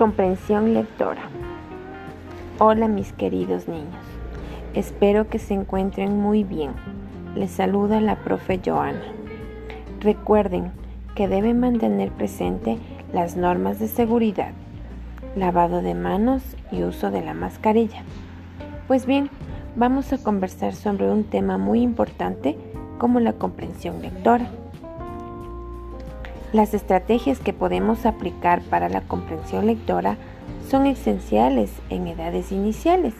Comprensión lectora. Hola mis queridos niños. Espero que se encuentren muy bien. Les saluda la profe Joana. Recuerden que deben mantener presente las normas de seguridad, lavado de manos y uso de la mascarilla. Pues bien, vamos a conversar sobre un tema muy importante como la comprensión lectora. Las estrategias que podemos aplicar para la comprensión lectora son esenciales en edades iniciales,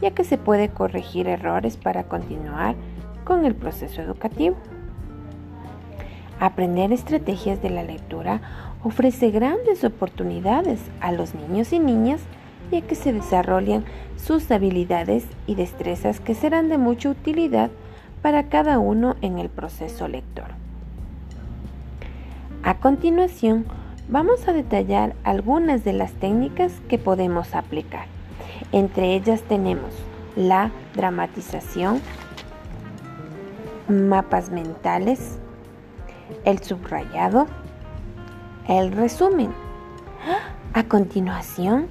ya que se puede corregir errores para continuar con el proceso educativo. Aprender estrategias de la lectura ofrece grandes oportunidades a los niños y niñas ya que se desarrollan sus habilidades y destrezas que serán de mucha utilidad para cada uno en el proceso lector. A continuación, vamos a detallar algunas de las técnicas que podemos aplicar. Entre ellas tenemos la dramatización, mapas mentales, el subrayado, el resumen. A continuación,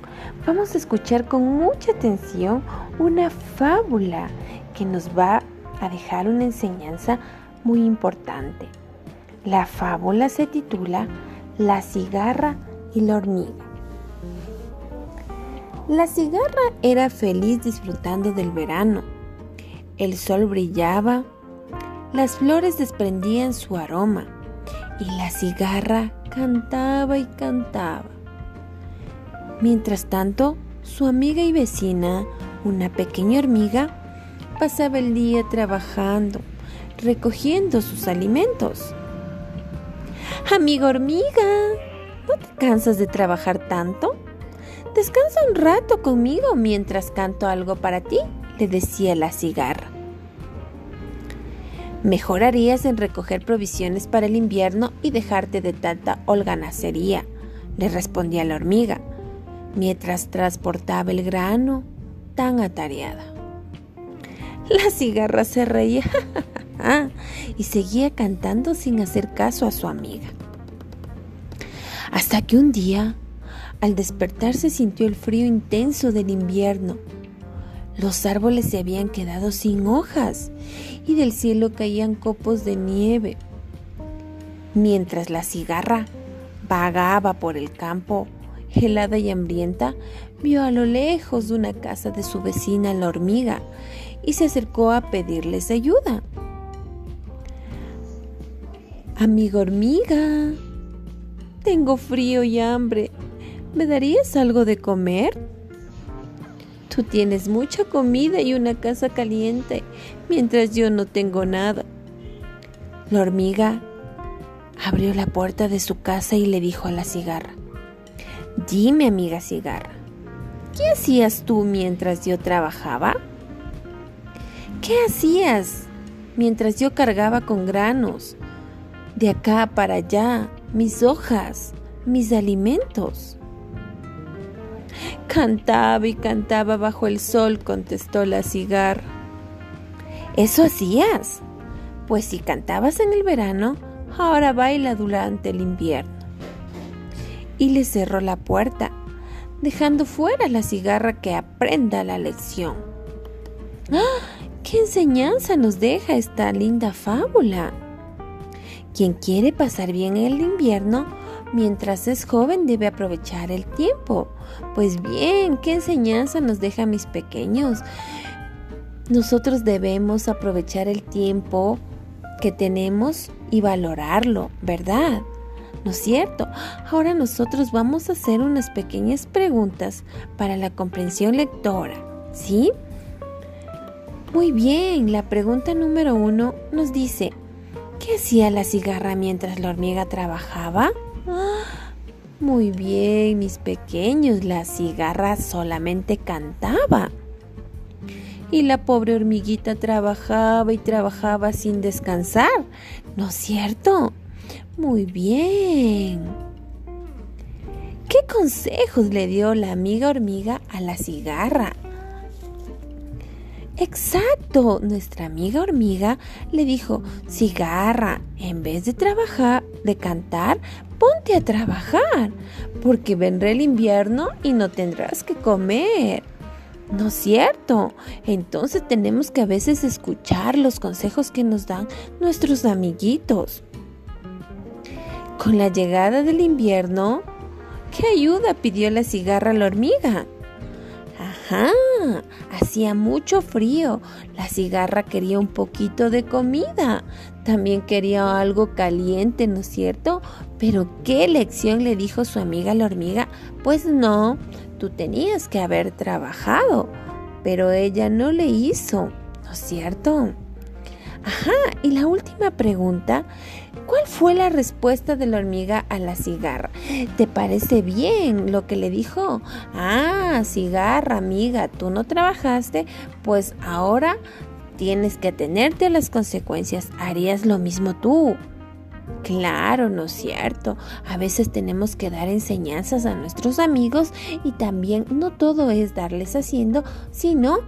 vamos a escuchar con mucha atención una fábula que nos va a dejar una enseñanza muy importante. La fábula se titula La cigarra y la hormiga. La cigarra era feliz disfrutando del verano. El sol brillaba, las flores desprendían su aroma y la cigarra cantaba y cantaba. Mientras tanto, su amiga y vecina, una pequeña hormiga, pasaba el día trabajando, recogiendo sus alimentos. Amigo hormiga, ¿no te cansas de trabajar tanto? Descansa un rato conmigo mientras canto algo para ti, le decía la cigarra. Mejorarías en recoger provisiones para el invierno y dejarte de tanta holganacería, le respondía la hormiga, mientras transportaba el grano tan atareada. La cigarra se reía y seguía cantando sin hacer caso a su amiga. Hasta que un día, al despertarse, sintió el frío intenso del invierno. Los árboles se habían quedado sin hojas y del cielo caían copos de nieve. Mientras la cigarra vagaba por el campo, helada y hambrienta, vio a lo lejos una casa de su vecina la hormiga y se acercó a pedirles ayuda. Amigo hormiga, tengo frío y hambre. ¿Me darías algo de comer? Tú tienes mucha comida y una casa caliente, mientras yo no tengo nada. La hormiga abrió la puerta de su casa y le dijo a la cigarra, Dime, amiga cigarra, ¿qué hacías tú mientras yo trabajaba? ¿Qué hacías mientras yo cargaba con granos? De acá para allá, mis hojas, mis alimentos. Cantaba y cantaba bajo el sol, contestó la cigarra. ¿Eso hacías? Pues si cantabas en el verano, ahora baila durante el invierno. Y le cerró la puerta, dejando fuera la cigarra que aprenda la lección. ¡Ah! ¿Qué enseñanza nos deja esta linda fábula? Quien quiere pasar bien el invierno mientras es joven debe aprovechar el tiempo. Pues bien, ¿qué enseñanza nos deja mis pequeños? Nosotros debemos aprovechar el tiempo que tenemos y valorarlo, ¿verdad? ¿No es cierto? Ahora nosotros vamos a hacer unas pequeñas preguntas para la comprensión lectora, ¿sí? Muy bien, la pregunta número uno nos dice, ¿Qué hacía la cigarra mientras la hormiga trabajaba? Ah, muy bien, mis pequeños, la cigarra solamente cantaba. Y la pobre hormiguita trabajaba y trabajaba sin descansar, ¿no es cierto? Muy bien. ¿Qué consejos le dio la amiga hormiga a la cigarra? Exacto, nuestra amiga hormiga le dijo, cigarra, en vez de trabajar, de cantar, ponte a trabajar, porque vendrá el invierno y no tendrás que comer. ¿No es cierto? Entonces tenemos que a veces escuchar los consejos que nos dan nuestros amiguitos. Con la llegada del invierno, ¿qué ayuda pidió la cigarra a la hormiga? Hacía mucho frío. La cigarra quería un poquito de comida. También quería algo caliente, ¿no es cierto? Pero ¿qué lección le dijo su amiga la hormiga? Pues no, tú tenías que haber trabajado. Pero ella no le hizo, ¿no es cierto? Ajá, y la última pregunta, ¿cuál fue la respuesta de la hormiga a la cigarra? ¿Te parece bien lo que le dijo? Ah, cigarra, amiga, tú no trabajaste, pues ahora tienes que atenerte a las consecuencias. ¿Harías lo mismo tú? Claro, ¿no es cierto? A veces tenemos que dar enseñanzas a nuestros amigos y también no todo es darles haciendo, sino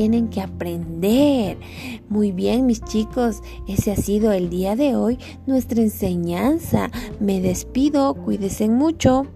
tienen que aprender. Muy bien, mis chicos, ese ha sido el día de hoy, nuestra enseñanza. Me despido, cuídense mucho.